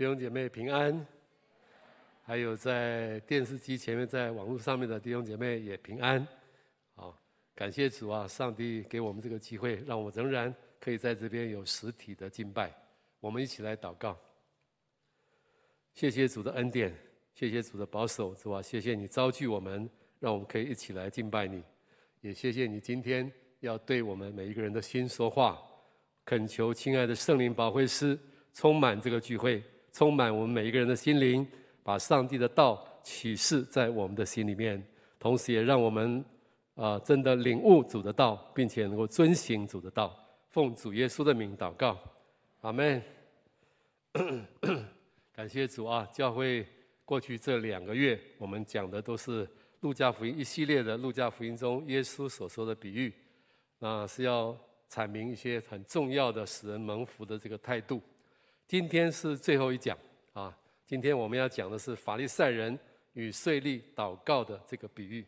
弟兄姐妹平安，还有在电视机前面、在网络上面的弟兄姐妹也平安。好，感谢主啊！上帝给我们这个机会，让我们仍然可以在这边有实体的敬拜。我们一起来祷告。谢谢主的恩典，谢谢主的保守，主啊！谢谢你召聚我们，让我们可以一起来敬拜你。也谢谢你今天要对我们每一个人的心说话。恳求亲爱的圣灵保惠师充满这个聚会。充满我们每一个人的心灵，把上帝的道启示在我们的心里面，同时也让我们啊、真的领悟主的道，并且能够遵行主的道。奉主耶稣的名祷告，阿门。感谢主啊！教会过去这两个月，我们讲的都是路加福音一系列的路加福音中耶稣所说的比喻，那是要阐明一些很重要的使人蒙福的这个态度。今天是最后一讲啊！今天我们要讲的是法利赛人与税吏祷告的这个比喻。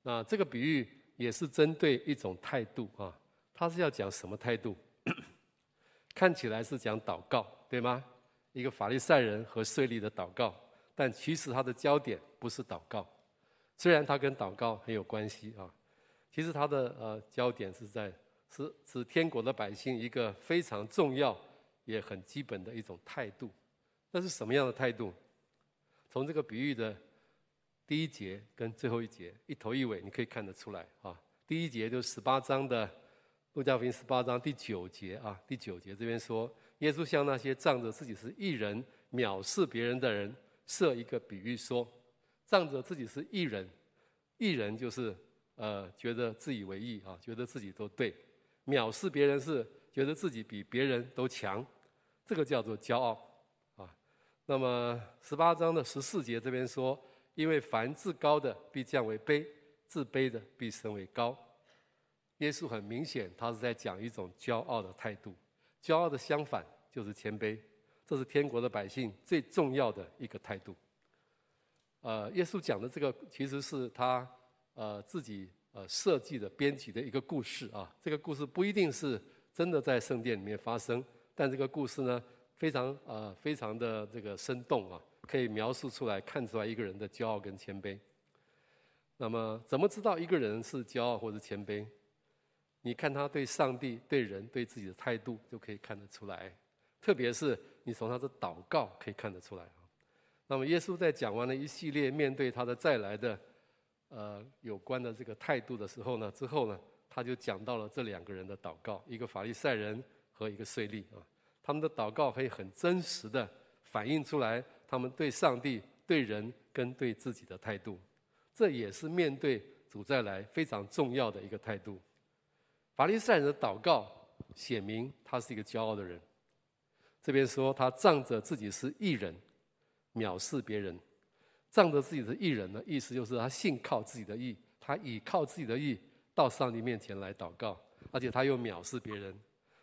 那这个比喻也是针对一种态度啊，他是要讲什么态度？看起来是讲祷告，对吗？一个法利赛人和税吏的祷告，但其实他的焦点不是祷告，虽然他跟祷告很有关系啊，其实他的呃焦点是在是是天国的百姓一个非常重要。也很基本的一种态度，那是什么样的态度？从这个比喻的第一节跟最后一节一头一尾，你可以看得出来啊。第一节就是十八章的路加福音十八章第九节啊，第九节这边说，耶稣向那些仗着自己是义人、藐视别人的人设一个比喻说，仗着自己是义人，义人就是呃觉得自以为意啊，觉得自己都对，藐视别人是。觉得自己比别人都强，这个叫做骄傲啊。那么十八章的十四节这边说，因为凡自高的必降为卑，自卑的必升为高。耶稣很明显，他是在讲一种骄傲的态度。骄傲的相反就是谦卑，这是天国的百姓最重要的一个态度。呃，耶稣讲的这个其实是他呃自己呃设计的编辑的一个故事啊。这个故事不一定是。真的在圣殿里面发生，但这个故事呢，非常呃非常的这个生动啊，可以描述出来，看出来一个人的骄傲跟谦卑。那么，怎么知道一个人是骄傲或者谦卑？你看他对上帝、对人、对自己的态度，就可以看得出来。特别是你从他的祷告可以看得出来啊。那么，耶稣在讲完了一系列面对他的再来的呃有关的这个态度的时候呢，之后呢？他就讲到了这两个人的祷告，一个法利赛人和一个税吏啊，他们的祷告可以很真实的反映出来他们对上帝、对人跟对自己的态度，这也是面对主再来非常重要的一个态度。法利赛人的祷告显明他是一个骄傲的人，这边说他仗着自己是义人，藐视别人，仗着自己是义人的意思就是他信靠自己的义，他倚靠自己的义。到上帝面前来祷告，而且他又藐视别人。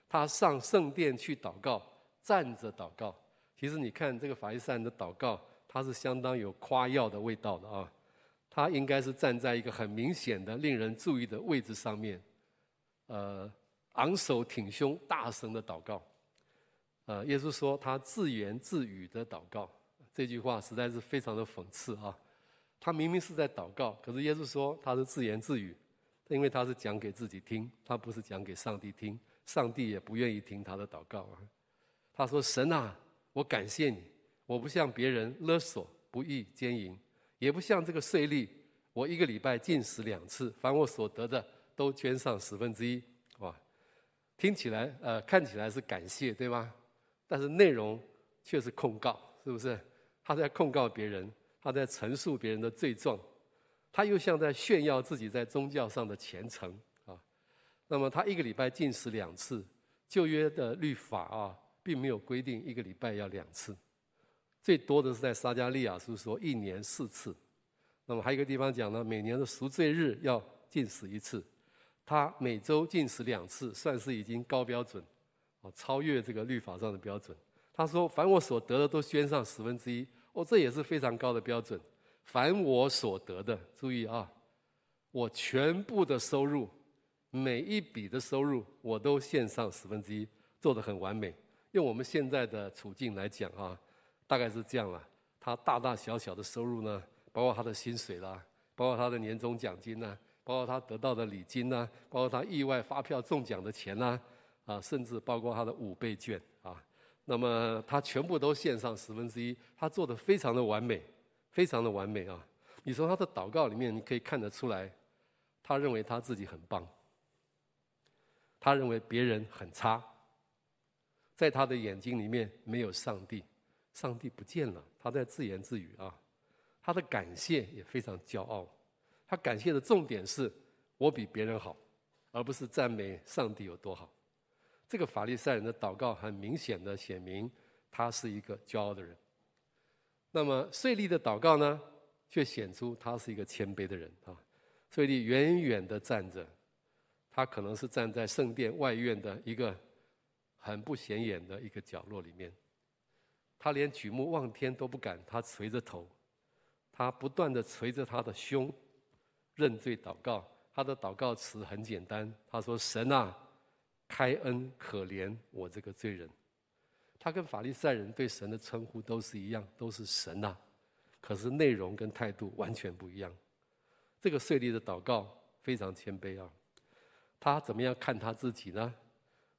他上圣殿去祷告，站着祷告。其实你看这个法利赛人的祷告，他是相当有夸耀的味道的啊。他应该是站在一个很明显的、令人注意的位置上面，呃，昂首挺胸、大声的祷告。呃，耶稣说他自言自语的祷告，这句话实在是非常的讽刺啊。他明明是在祷告，可是耶稣说他是自言自语。因为他是讲给自己听，他不是讲给上帝听，上帝也不愿意听他的祷告啊。他说：“神啊，我感谢你，我不像别人勒索、不义、奸淫，也不像这个税吏，我一个礼拜禁食两次，凡我所得的都捐上十分之一。”哇，听起来呃看起来是感谢对吗？但是内容却是控告，是不是？他在控告别人，他在陈述别人的罪状。他又像在炫耀自己在宗教上的虔诚，那么他一个礼拜禁食两次，旧约的律法啊，并没有规定一个礼拜要两次，最多的是在撒迦利亚书说一年四次，那么还有一个地方讲呢，每年的赎罪日要禁食一次，他每周禁食两次，算是已经高标准，啊，超越这个律法上的标准。他说凡我所得的都捐上十分之一，哦，这也是非常高的标准。凡我所得的，注意啊，我全部的收入，每一笔的收入，我都献上十分之一，做得很完美。用我们现在的处境来讲啊，大概是这样了。他大大小小的收入呢，包括他的薪水啦，包括他的年终奖金呐，包括他得到的礼金呐，包括他意外发票中奖的钱呐，啊，甚至包括他的五倍券啊，那么他全部都献上十分之一，他做得非常的完美，非常的完美啊！你从他的祷告里面，你可以看得出来，他认为他自己很棒，他认为别人很差，在他的眼睛里面没有上帝。上帝不见了，他在自言自语啊。他的感谢也非常骄傲，他感谢的重点是我比别人好，而不是赞美上帝有多好。这个法利赛人的祷告很明显的显明他是一个骄傲的人。那么税吏的祷告呢，却显出他是一个谦卑的人啊。税吏远远的站着，他可能是站在圣殿外院的一个很不显眼的一个角落里面。他连举目望天都不敢，他垂着头，他不断的捶着他的胸，认罪祷告。他的祷告词很简单，他说：“神啊，开恩可怜我这个罪人。”他跟法利赛人对神的称呼都是一样，都是神啊，可是内容跟态度完全不一样。这个税吏的祷告非常谦卑啊，他怎么样看他自己呢？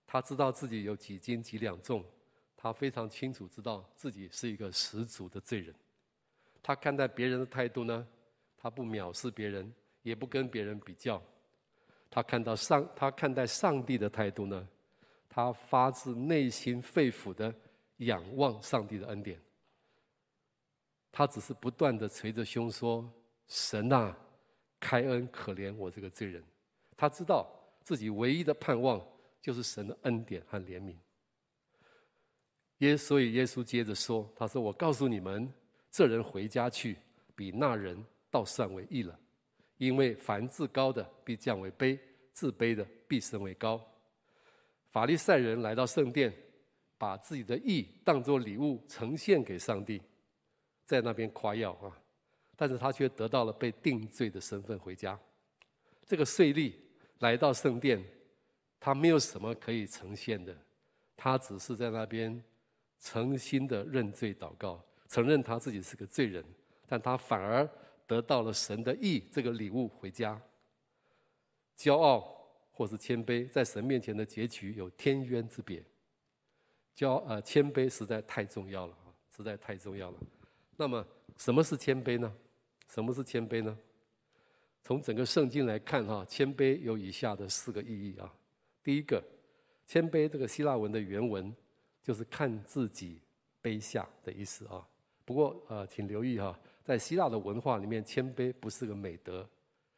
他知道自己有几斤几两重。他非常清楚知道自己是一个十足的罪人，他看待别人的态度呢，他不藐视别人，也不跟别人比较。他看到上，他看待上帝的态度呢，他发自内心肺腑的仰望上帝的恩典。他只是不断的捶着胸说：“神啊，开恩可怜我这个罪人。”他知道自己唯一的盼望就是神的恩典和怜悯。耶，所以耶稣接着说：“他说，我告诉你们，这人回家去，比那人倒算为义了。因为凡自高的必降为卑，自卑的必升为高。法利赛人来到圣殿，把自己的义当作礼物呈现给上帝，在那边夸耀啊，但是他却得到了被定罪的身份回家。这个税吏来到圣殿，他没有什么可以呈现的，他只是在那边。”诚心的认罪祷告，承认他自己是个罪人，但他反而得到了神的义这个礼物回家。骄傲或是谦卑，在神面前的结局有天渊之别。骄呃谦卑实在太重要了啊，实在太重要了。那么什么是谦卑呢？什么是谦卑呢？从整个圣经来看哈，谦卑有以下的四个意义啊。第一个，谦卑这个希腊文的原文。就是看自己卑下的意思啊。不过呃，请留意哈，在希腊的文化里面，谦卑不是个美德。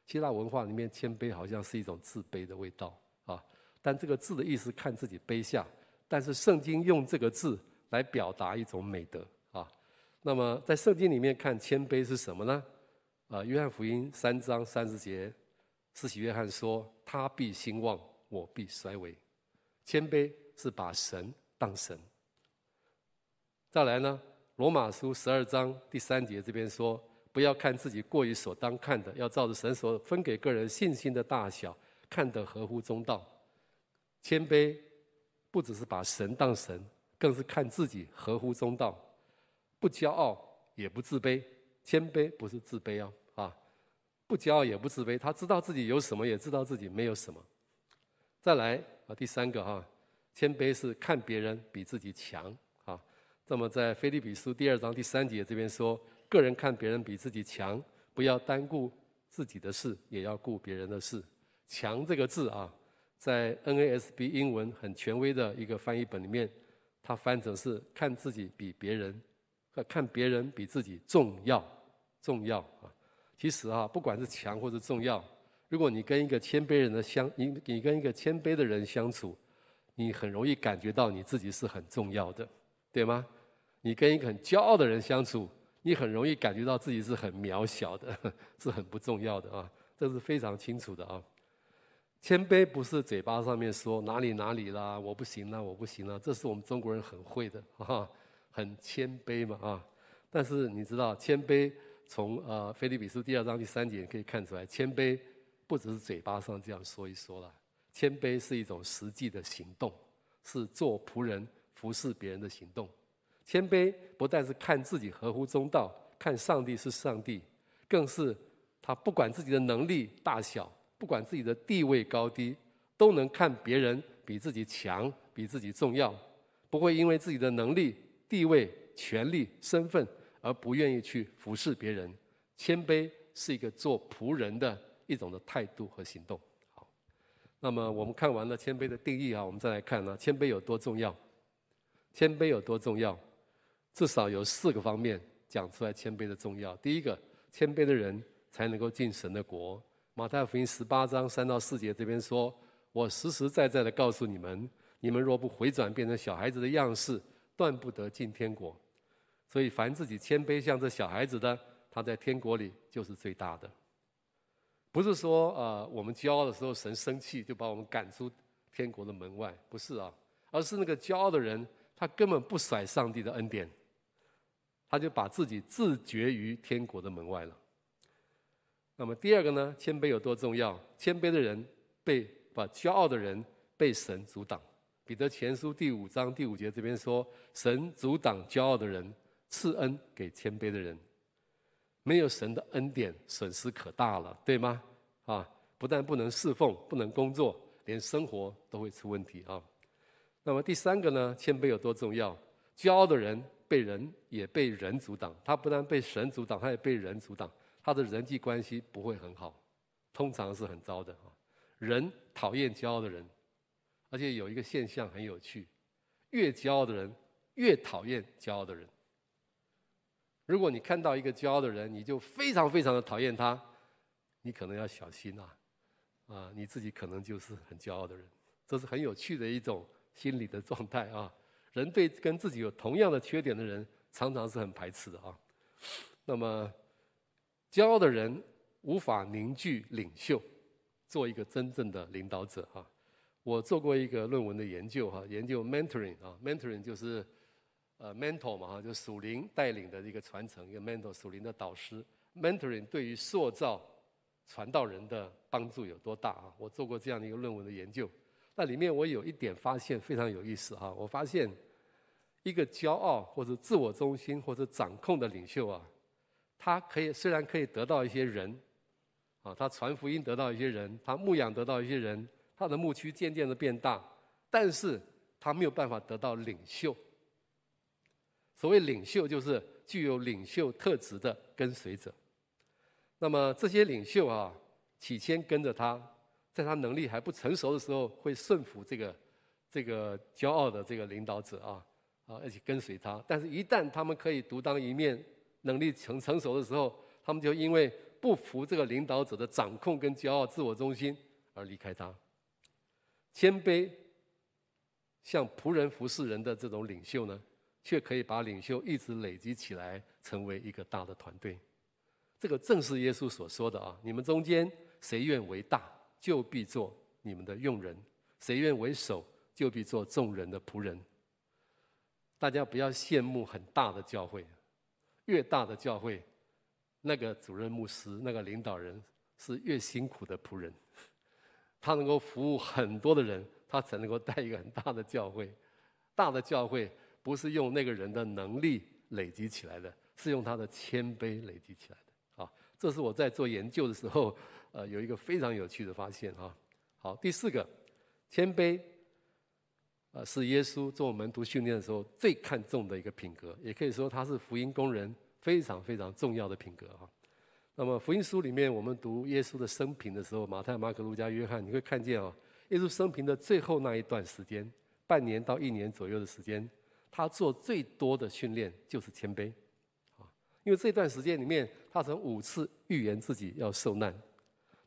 希腊文化里面，谦卑好像是一种自卑的味道啊。但这个字的意思看自己卑下，但是圣经用这个字来表达一种美德啊。那么在圣经里面看谦卑是什么呢？啊，约翰福音三章三十节，四喜约翰说：“他必兴旺，我必衰微。”谦卑是把神。当神。再来呢？罗马书十二章第三节这边说：不要看自己过于所当看的，要照着神所分给个人信心的大小，看得合乎中道。谦卑不只是把神当神，更是看自己合乎中道，不骄傲也不自卑。谦卑不是自卑哦，啊，不骄傲也不自卑，他知道自己有什么，也知道自己没有什么。再来啊，第三个哈。谦卑是看别人比自己强啊。那么在腓立比书第二章第三节这边说，个人看别人比自己强，不要单顾自己的事，也要顾别人的事。强这个字啊，在 NASB 英文很权威的一个翻译本里面，它翻成是看自己比别人，看别人比自己重要，重要啊。其实啊，不管是强或者重要，如果你跟一个谦卑人的相，你你跟一个谦卑的人相处。你很容易感觉到你自己是很重要的，对吗？你跟一个很骄傲的人相处，你很容易感觉到自己是很渺小的，是很不重要的啊，这是非常清楚的啊。谦卑不是嘴巴上面说哪里哪里啦，我不行啦，我不行啦，这是我们中国人很会的啊，很谦卑嘛啊。但是你知道，谦卑从呃腓立比书第二章第三节也可以看出来，谦卑不只是嘴巴上这样说一说了。谦卑是一种实际的行动，是做仆人服侍别人的行动。谦卑不但是看自己合乎中道，看上帝是上帝，更是他不管自己的能力大小，不管自己的地位高低，都能看别人比自己强，比自己重要，不会因为自己的能力、地位、权力、身份而不愿意去服侍别人。谦卑是一个做仆人的一种的态度和行动。好，那么我们看完了谦卑的定义啊，我们再来看呢，谦卑有多重要？谦卑有多重要？至少有四个方面讲出来谦卑的重要。第一个，谦卑的人才能够进神的国。马太福音十八章三到四节这边说：“我实实在在的告诉你们，你们若不回转变成小孩子的样式，断不得进天国。所以，凡自己谦卑像这小孩子的，他在天国里就是最大的。不是说呃，我们骄傲的时候，神生气就把我们赶出天国的门外，不是啊，而是那个骄傲的人，他根本不甩上帝的恩典。”他就把自己自绝于天国的门外了。那么第二个呢？谦卑有多重要？谦卑的人被把骄傲的人被神阻挡。彼得前书第五章第五节这边说：“神阻挡骄傲的人，赐恩给谦卑的人。”没有神的恩典，损失可大了，对吗？啊，不但不能侍奉，不能工作，连生活都会出问题啊。那么第三个呢？谦卑有多重要？骄傲的人。被人也被人阻挡，他不但被神阻挡，他也被人阻挡，他的人际关系不会很好，通常是很糟的啊。人讨厌骄傲的人，而且有一个现象很有趣，越骄傲的人越讨厌骄傲的人。如果你看到一个骄傲的人，你就非常非常的讨厌他，你可能要小心啊，啊，你自己可能就是很骄傲的人，这是很有趣的一种心理的状态啊。人对跟自己有同样的缺点的人，常常是很排斥的啊。那么，骄傲的人无法凝聚领袖，做一个真正的领导者啊。我做过一个论文的研究哈，研究 mentoring 啊，mentoring 就是呃 mentor 嘛哈，就属灵带领的一个传承，一个 mentor 属灵的导师。mentoring 对于塑造传道人的帮助有多大啊？我做过这样的一个论文的研究。那里面我有一点发现非常有意思哈，我发现一个骄傲或者自我中心或者掌控的领袖啊，他可以虽然可以得到一些人，啊，他传福音得到一些人，他牧养得到一些人，他的牧区渐渐的变大，但是他没有办法得到领袖。所谓领袖就是具有领袖特质的跟随者。那么这些领袖啊，起先跟着他。在他能力还不成熟的时候，会顺服这个这个骄傲的这个领导者啊啊，而且跟随他。但是，一旦他们可以独当一面，能力成成熟的时候，他们就因为不服这个领导者的掌控跟骄傲、自我中心而离开他。谦卑，像仆人服侍人的这种领袖呢，却可以把领袖一直累积起来，成为一个大的团队。这个正是耶稣所说的啊！你们中间谁愿为大？就必做你们的用人，谁愿为首，就必做众人的仆人。大家不要羡慕很大的教会，越大的教会，那个主任牧师、那个领导人是越辛苦的仆人。他能够服务很多的人，他才能够带一个很大的教会。大的教会不是用那个人的能力累积起来的，是用他的谦卑累积起来的。啊，这是我在做研究的时候。呃，有一个非常有趣的发现哈。好，第四个，谦卑，呃，是耶稣做我们门徒训练的时候最看重的一个品格，也可以说他是福音工人非常非常重要的品格哈。那么福音书里面，我们读耶稣的生平的时候，马太、马可、路加、约翰，你会看见啊，耶稣生平的最后那一段时间，半年到一年左右的时间，他做最多的训练就是谦卑，啊，因为这段时间里面，他曾五次预言自己要受难。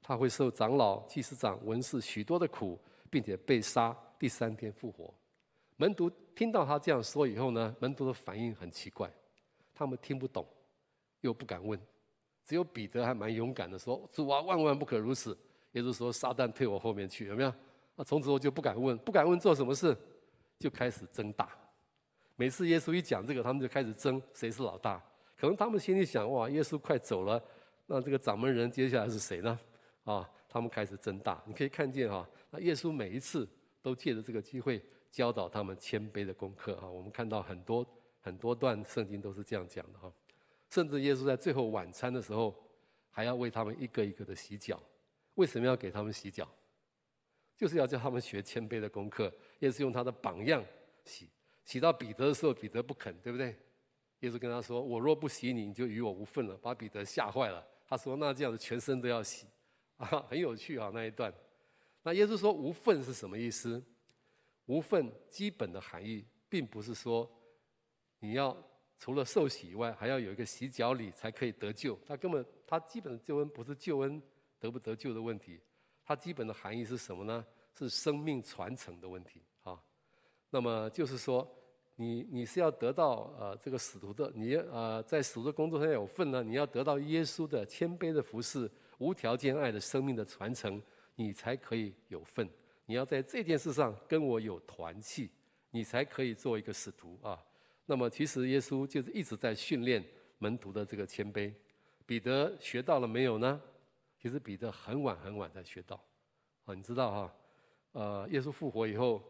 他会受长老、祭司长、文士许多的苦，并且被杀，第三天复活。门徒听到他这样说以后呢，门徒的反应很奇怪，他们听不懂，又不敢问。只有彼得还蛮勇敢的说：“主啊，万万不可如此！”也就是说，撒旦退我后面去，有没有？那从此后就不敢问，不敢问做什么事，就开始争大。每次耶稣一讲这个，他们就开始争谁是老大。可能他们心里想：哇，耶稣快走了，那这个掌门人接下来是谁呢？啊，他们开始争大。你可以看见哈，那耶稣每一次都借着这个机会教导他们谦卑的功课啊。我们看到很多很多段圣经都是这样讲的哈。甚至耶稣在最后晚餐的时候，还要为他们一个一个的洗脚。为什么要给他们洗脚？就是要叫他们学谦卑的功课。耶稣用他的榜样洗，洗到彼得的时候，彼得不肯，对不对？耶稣跟他说：“我若不洗你，你就与我无份了。”把彼得吓坏了。他说：“那这样子全身都要洗啊，很有趣啊那一段。”那耶稣说“无份”是什么意思？“无份”基本的含义，并不是说你要。除了受洗以外，还要有一个洗脚礼才可以得救。他根本，他基本的救恩不是救恩得不得救的问题，他基本的含义是什么呢？是生命传承的问题。那么就是说，你你是要得到呃这个使徒的，你呃在使徒的工作上有份呢，你要得到耶稣的谦卑的服侍、无条件爱的生命的传承，你才可以有份。你要在这件事上跟我有团契，你才可以做一个使徒啊。那么，其实耶稣就是一直在训练门徒的这个谦卑。彼得学到了没有呢？其实彼得很晚很晚才学到。啊，你知道哈？呃，耶稣复活以后，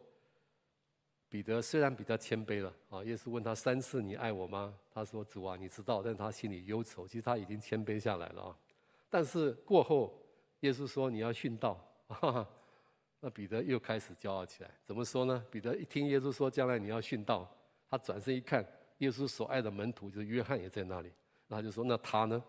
彼得虽然比较谦卑了啊。耶稣问他三次：“你爱我吗？”他说：“主啊，你知道。”但他心里忧愁，其实他已经谦卑下来了啊。但是过后，耶稣说：“你要殉道。”哈哈，那彼得又开始骄傲起来。怎么说呢？彼得一听耶稣说将来你要殉道。他转身一看，耶稣所爱的门徒就是约翰也在那里，然后就说：“那他呢？”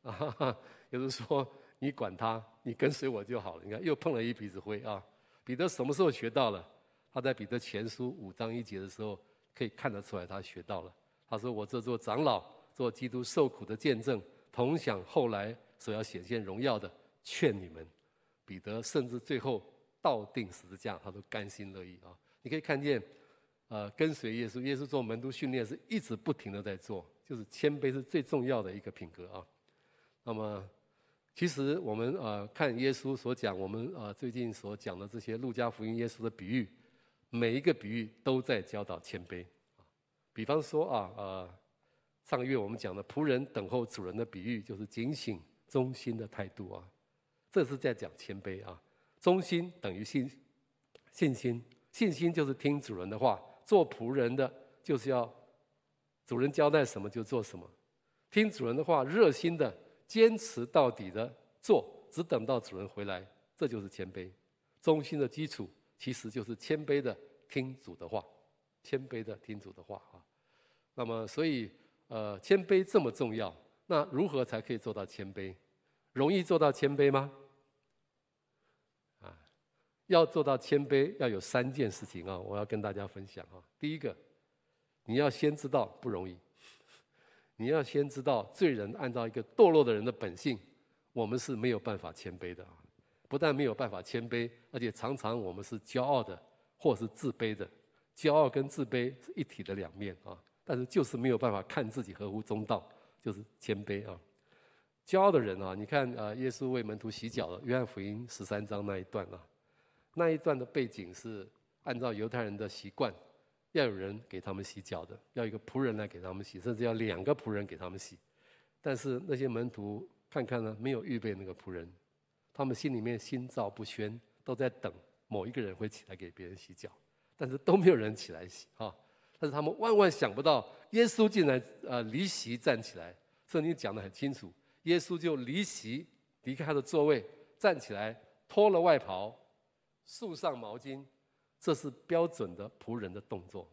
啊，耶稣说：“你管他，你跟随我就好了。”你看，又碰了一鼻子灰啊！彼得什么时候学到了？他在彼得前书五章一节的时候，可以看得出来他学到了。他说：“我这做长老，做基督受苦的见证，同享后来所要显现荣耀的，劝你们。”彼得甚至最后倒定十字架，他都甘心乐意啊！你可以看见。呃，跟随耶稣，耶稣做门徒训练是一直不停的在做，就是谦卑是最重要的一个品格啊。那么，其实我们呃看耶稣所讲，我们呃最近所讲的这些路加福音耶稣的比喻，每一个比喻都在教导谦卑。比方说啊，呃，上个月我们讲的仆人等候主人的比喻，就是警醒忠心的态度啊，这是在讲谦卑啊。忠心等于信信心，信心就是听主人的话。做仆人的就是要主人交代什么就做什么，听主人的话，热心的坚持到底的做，只等到主人回来，这就是谦卑。忠心的基础其实就是谦卑的听主的话，谦卑的听主的话啊。那么，所以呃，谦卑这么重要，那如何才可以做到谦卑？容易做到谦卑吗？啊要做到谦卑，要有三件事情啊！我要跟大家分享啊。第一个，你要先知道不容易，你要先知道罪人按照一个堕落的人的本性，我们是没有办法谦卑的啊。不但没有办法谦卑，而且常常我们是骄傲的，或是自卑的。骄傲跟自卑是一体的两面啊。但是就是没有办法看自己合乎中道，就是谦卑啊。骄傲的人啊，你看啊，耶稣为门徒洗脚了，约翰福音十三章那一段啊。那一段的背景是按照犹太人的习惯，要有人给他们洗脚的，要一个仆人来给他们洗，甚至要两个仆人给他们洗。但是那些门徒看看呢，没有预备那个仆人，他们心里面心照不宣，都在等某一个人会起来给别人洗脚，但是都没有人起来洗哈。但是他们万万想不到，耶稣竟然呃离席站起来，圣经讲得很清楚，耶稣就离席离开他的座位，站起来脱了外袍。束上毛巾，这是标准的仆人的动作。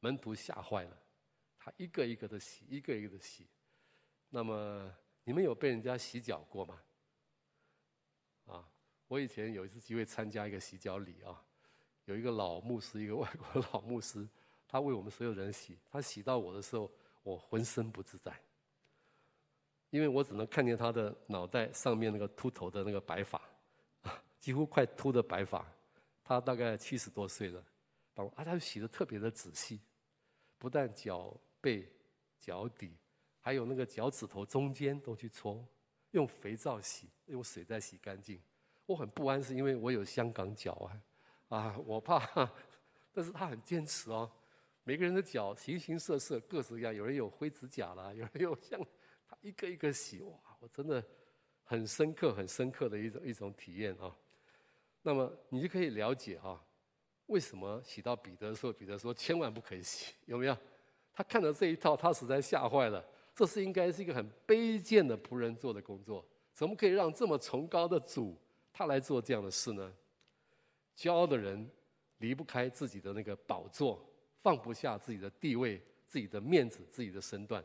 门徒吓坏了，他一个一个的洗，一个一个的洗。那么你们有被人家洗脚过吗？我以前有一次机会参加一个洗脚礼啊，有一个老牧师，一个外国老牧师，他为我们所有人洗。他洗到我的时候，我浑身不自在，因为我只能看见他的脑袋上面那个秃头的那个白发。几乎快秃的白发，他大概七十多岁了，啊，他就洗得特别的仔细，不但脚背、脚底，还有那个脚趾头中间都去搓，用肥皂洗，用水再洗干净。我很不安，是因为我有香港脚啊，啊，我怕，但是他很坚持哦。每个人的脚形形色色，各式各样，有人有灰指甲啦，有人有像他一个一个洗，哇，我真的很深刻、很深刻的一种一种体验啊。那么你就可以了解哈，为什么洗到彼得的时候，彼得说千万不可以洗，有没有？他看到这一套，他实在吓坏了。这是应该是一个很卑贱的仆人做的工作，怎么可以让这么崇高的主他来做这样的事呢？骄傲的人离不开自己的那个宝座，放不下自己的地位、自己的面子、自己的身段。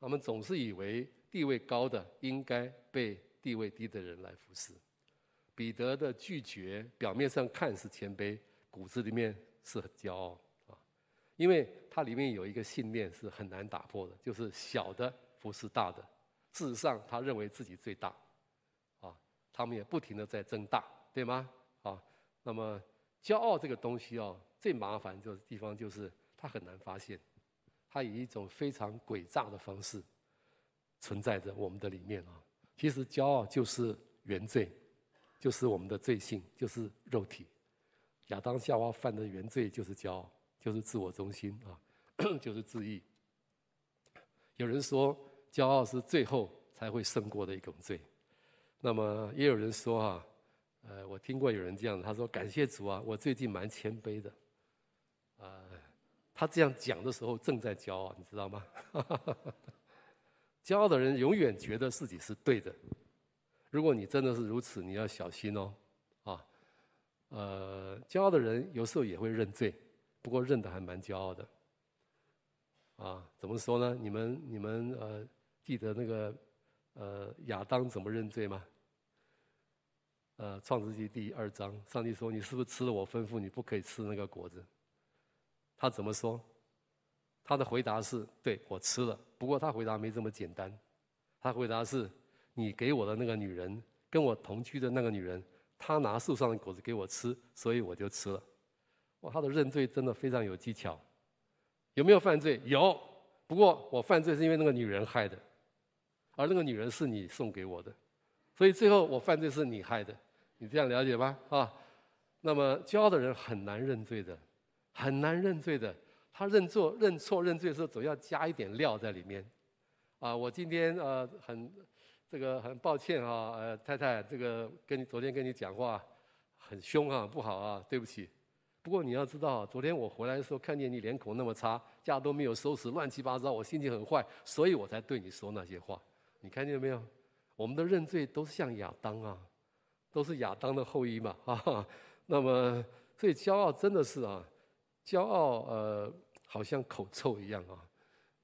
他们总是以为地位高的应该被地位低的人来服侍。彼得的拒绝，表面上看是谦卑，骨子里面是很骄傲啊，因为他里面有一个信念是很难打破的，就是小的服侍大的。事实上，他认为自己最大，他们也不停地在增大，对吗？啊，那么骄傲这个东西哦，最麻烦的地方就是它很难发现，它以一种非常诡诈的方式存在着我们的里面啊。其实骄傲就是原罪。就是我们的罪性，就是肉体。亚当夏娃犯的原罪就是骄傲，就是自我中心啊，就是自义。有人说，骄傲是最后才会胜过的一种罪。那么也有人说啊，呃，我听过有人这样，他说：“感谢主啊，我最近蛮谦卑的。”啊，他这样讲的时候正在骄傲，你知道吗？骄傲的人永远觉得自己是对的。如果你真的是如此，你要小心哦，啊，呃，骄傲的人有时候也会认罪，不过认得还蛮骄傲的，啊，怎么说呢？你们你们呃记得那个呃亚当怎么认罪吗？呃，创世纪第二章，上帝说：“你是不是吃了我吩咐你不可以吃那个果子？”他怎么说？他的回答是：“对，我吃了。”不过他回答没这么简单，他回答是。你给我的那个女人，跟我同居的那个女人，她拿树上的果子给我吃，所以我就吃了。哇，他的认罪真的非常有技巧。有没有犯罪？有。不过我犯罪是因为那个女人害的，而那个女人是你送给我的，所以最后我犯罪是你害的。你这样了解吧？啊，那么骄傲的人很难认罪的，很难认罪的。他认错、认错、认罪的时候，总要加一点料在里面。啊，我今天呃很。这个很抱歉啊，呃，太太，这个跟你昨天跟你讲话很凶啊，不好啊，对不起。不过你要知道，昨天我回来的时候看见你脸孔那么差，家都没有收拾，乱七八糟，我心情很坏，所以我才对你说那些话。你看见没有？我们的认罪都是像亚当啊，都是亚当的后裔嘛，哈哈。那么，所以骄傲真的是啊，骄傲呃，好像口臭一样啊，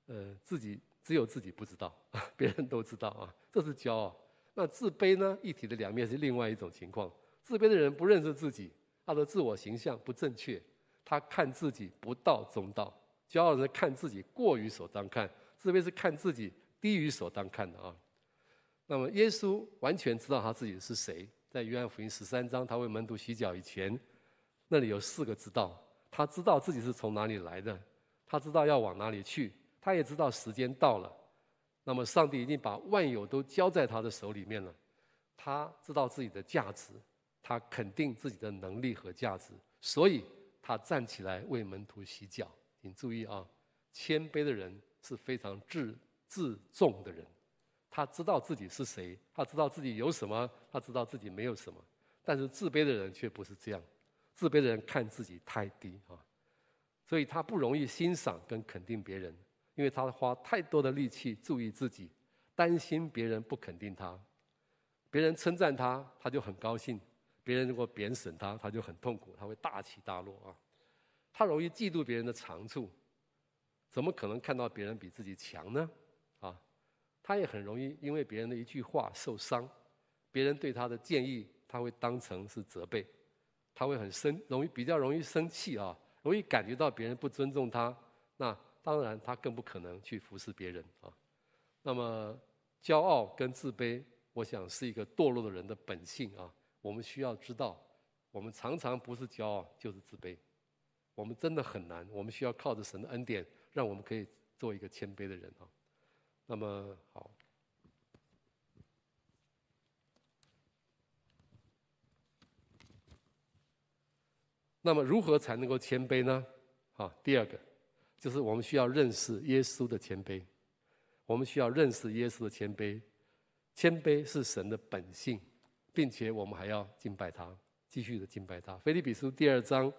呃，自己。只有自己不知道，别人都知道啊，这是骄傲。那自卑呢？一体的两面是另外一种情况。自卑的人不认识自己，他的自我形象不正确，他看自己不到中道。骄傲的人看自己过于所当看，自卑是看自己低于所当看的啊。那么耶稣完全知道他自己是谁，在约翰福音十三章，他为门徒洗脚以前，那里有四个知道，他知道自己是从哪里来的，他知道要往哪里去。他也知道时间到了，那么上帝已经把万有都交在他的手里面了。他知道自己的价值，他肯定自己的能力和价值，所以他站起来为门徒洗脚。请注意啊，谦卑的人是非常自自重的人，他知道自己是谁，他知道自己有什么，他知道自己没有什么。但是自卑的人却不是这样，自卑的人看自己太低啊，所以他不容易欣赏跟肯定别人。因为他花太多的力气注意自己，担心别人不肯定他，别人称赞他，他就很高兴；别人如果贬损他，他就很痛苦，他会大起大落啊。他容易嫉妒别人的长处，怎么可能看到别人比自己强呢？他也很容易因为别人的一句话受伤，别人对他的建议，他会当成是责备，他会很生，容易比较容易生气啊，容易感觉到别人不尊重他，那。当然，他更不可能去服侍别人啊。那么，骄傲跟自卑，我想是一个堕落的人的本性啊。我们需要知道，我们常常不是骄傲就是自卑，我们真的很难。我们需要靠着神的恩典，让我们可以做一个谦卑的人啊。那么好，那么如何才能够谦卑呢？好，第二个。就是我们需要认识耶稣的谦卑，我们需要认识耶稣的谦卑，谦卑是神的本性，并且我们还要敬拜他，继续的敬拜他。腓立比书第二章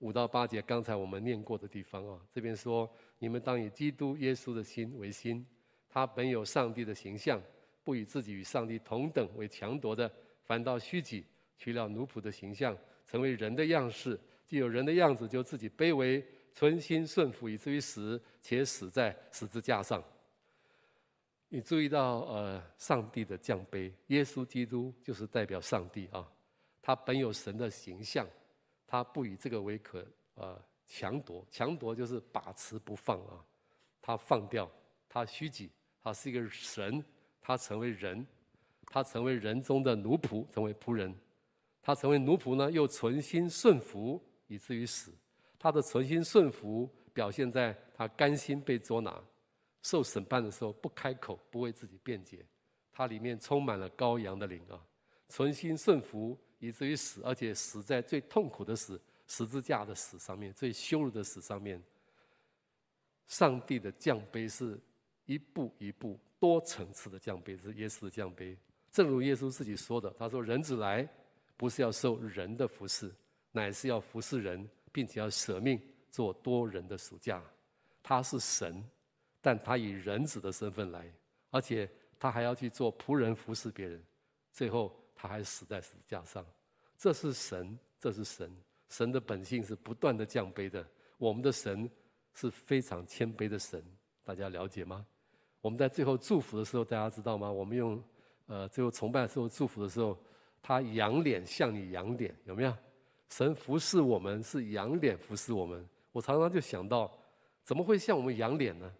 五到八节，刚才我们念过的地方啊，这边说你们当以基督耶稣的心为心。他本有上帝的形象，不与自己与上帝同等为强夺的，反倒虚己，取了奴仆的形象，成为人的样式。既有人的样子，就自己卑微，存心顺服，以至于死，且死在十字架上。你注意到，呃，上帝的降卑，耶稣基督就是代表上帝啊。他本有神的形象，他不以这个为可呃强夺，强夺就是把持不放啊。他放掉，他虚己，他是一个神，他成为人，他成为人中的奴仆，成为仆人。他成为奴仆呢，又存心顺服，以至于死。他的存心顺服表现在他甘心被捉拿。受审判的时候不开口，不为自己辩解，他里面充满了羔羊的灵啊，存心顺服以至于死，而且死在最痛苦的死，十字架的死上面，最羞辱的死上面。上帝的降卑是一步一步多层次的降卑，是耶稣的降卑。正如耶稣自己说的，他说：“人子来不是要受人的服侍，乃是要服侍人，并且要舍命做多人的赎价。”他是神。但他以人子的身份来，而且他还要去做仆人服侍别人，最后他还死在十字架上。这是神，这是神。神的本性是不断的降卑的。我们的神是非常谦卑的神，大家了解吗？我们在最后祝福的时候，大家知道吗？我们用呃最后崇拜的时候祝福的时候，他仰脸向你仰脸，有没有？神服侍我们是仰脸服侍我们。我常常就想到，怎么会向我们仰脸呢？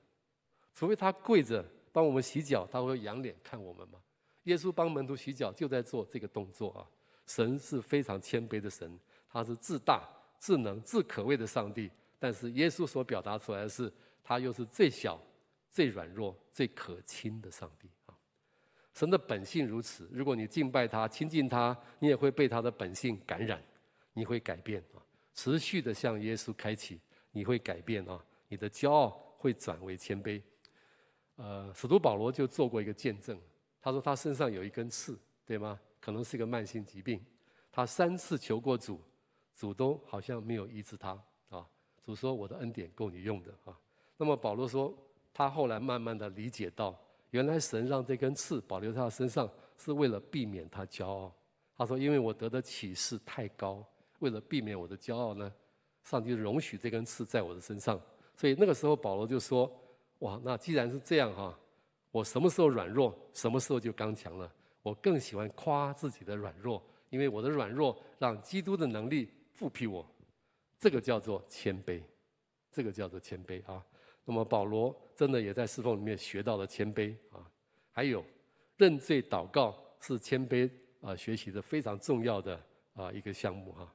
除非他跪着帮我们洗脚，他会仰脸看我们吗？耶稣帮门徒洗脚就在做这个动作啊！神是非常谦卑的神，他是自大、自能、自可畏的上帝。但是耶稣所表达出来的是，他又是最小、最软弱、最可亲的上帝啊！神的本性如此，如果你敬拜他、亲近他，你也会被他的本性感染，你会改变啊！持续的向耶稣开启，你会改变啊！你的骄傲会转为谦卑。呃，使徒保罗就做过一个见证，他说他身上有一根刺，对吗？可能是一个慢性疾病，他三次求过主，主都好像没有医治他啊。主说我的恩典够你用的啊。那么保罗说，他后来慢慢的理解到，原来神让这根刺保留在他身上，是为了避免他骄傲。他说，因为我得的启示太高，为了避免我的骄傲呢，上帝容许这根刺在我的身上。所以那个时候保罗就说。哇，那既然是这样哈，我什么时候软弱，什么时候就刚强了。我更喜欢夸自己的软弱，因为我的软弱让基督的能力复辟我。这个叫做谦卑，这个叫做谦卑啊。那么保罗真的也在侍奉里面学到了谦卑啊。还有认罪祷告是谦卑啊学习的非常重要的啊一个项目哈。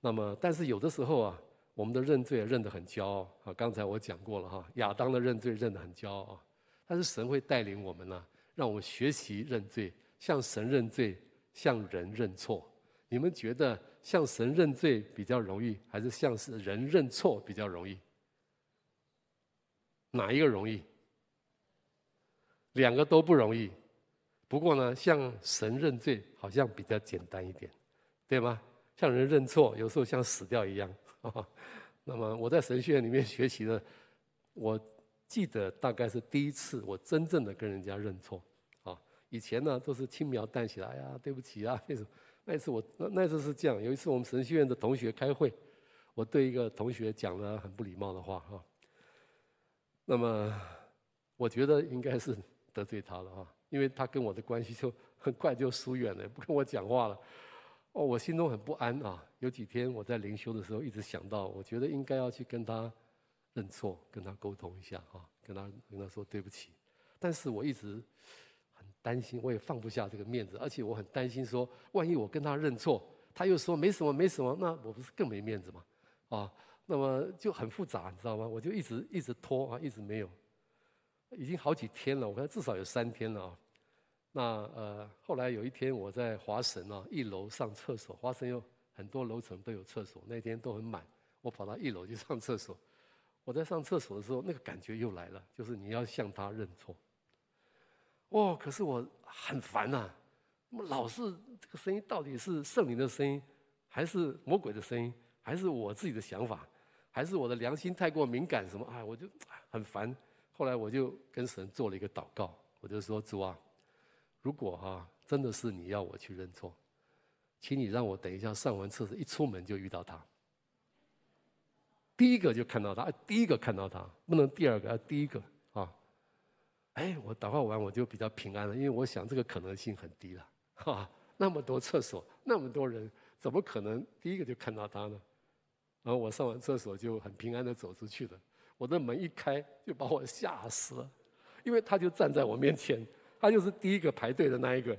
那么但是有的时候啊。我们的认罪认得很骄傲啊！刚才我讲过了哈，亚当的认罪认得很骄傲啊，但是神会带领我们呢，让我们学习认罪，向神认罪，向人认错。你们觉得向神认罪比较容易，还是向人认错比较容易？哪一个容易？两个都不容易。不过呢，向神认罪好像比较简单一点，对吗？向人认错，有时候像死掉一样。那么我在神学院里面学习的，我记得大概是第一次我真正的跟人家认错。啊，以前呢都是轻描淡写，哎呀，对不起啊，那种。那一次我那那次是这样，有一次我们神学院的同学开会，我对一个同学讲了很不礼貌的话哈。那么我觉得应该是得罪他了啊，因为他跟我的关系就很快就疏远了，不跟我讲话了。哦，我心中很不安啊！有几天我在灵修的时候，一直想到，我觉得应该要去跟他认错，跟他沟通一下哈，跟他跟他说对不起。但是我一直很担心，我也放不下这个面子，而且我很担心说，万一我跟他认错，他又说没什么没什么，那我不是更没面子吗？啊，那么就很复杂，你知道吗？我就一直一直拖啊，一直没有，已经好几天了，我看至少有三天了啊。那呃，后来有一天我在华神啊一楼上厕所，华神有很多楼层都有厕所，那天都很满，我跑到一楼去上厕所。我在上厕所的时候，那个感觉又来了，就是你要向他认错。哦，可是我很烦呐，那么老是这个声音到底是圣灵的声音，还是魔鬼的声音，还是我自己的想法？还是我的良心太过敏感？什么？哎，我就很烦。后来我就跟神做了一个祷告，我就说：主啊，如果哈、啊、真的是你要我去认错，请你让我等一下上完厕所一出门就遇到他，第一个就看到他，第一个看到他，不能第二个，要第一个啊。哎，我祷告完我就比较平安了，因为我想这个可能性很低了。哈，那么多厕所，那么多人，怎么可能第一个就看到他呢？然后我上完厕所就很平安的走出去了。我的门一开，就把我吓死了，因为他就站在我面前，他就是第一个排队的那一个。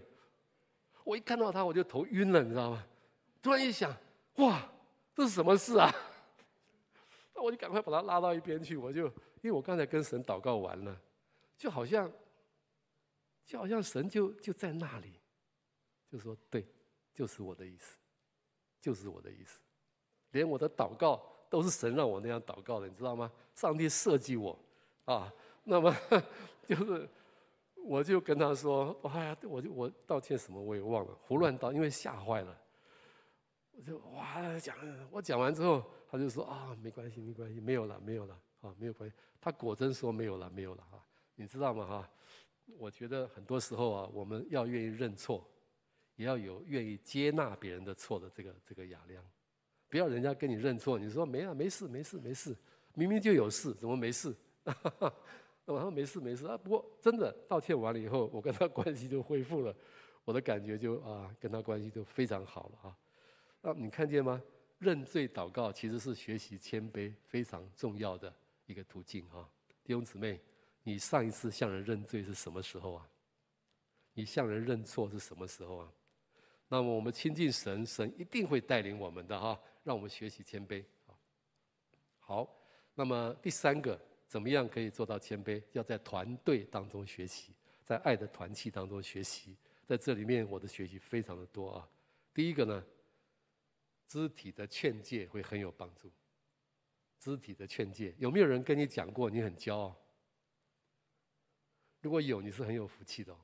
我一看到他，我就头晕了，你知道吗？突然一想，哇，这是什么事啊？那 我就赶快把他拉到一边去。我就因为我刚才跟神祷告完了，就好像，就好像神就就在那里，就说对，就是我的意思，就是我的意思，连我的祷告。都是神让我那样祷告的，你知道吗？上帝设计我，啊，那么 就是我就跟他说，哎呀，我就我道歉什么我也忘了，胡乱道，因为吓坏了。我就哇讲，我讲完之后，他就说啊，没关系，没关系，没有了，没有了，啊，没有关系。他果真说没有了，没有了啊，你知道吗？哈，我觉得很多时候啊，我们要愿意认错，也要有愿意接纳别人的错的这个这个雅量。不要人家跟你认错，你说没啊，没事，没事，没事，明明就有事，怎么没事？那 我说没事，没事啊。不过真的道歉完了以后，我跟他关系就恢复了，我的感觉就啊，跟他关系就非常好了啊。那你看见吗？认罪祷告其实是学习谦卑非常重要的一个途径啊。弟兄姊妹，你上一次向人认罪是什么时候啊？你向人认错是什么时候啊？那么我们亲近神，神一定会带领我们的哈。让我们学习谦卑啊，好。那么第三个，怎么样可以做到谦卑？要在团队当中学习，在爱的团契当中学习。在这里面，我的学习非常的多啊。第一个呢，肢体的劝诫会很有帮助。肢体的劝诫，有没有人跟你讲过你很骄傲？如果有，你是很有福气的哦，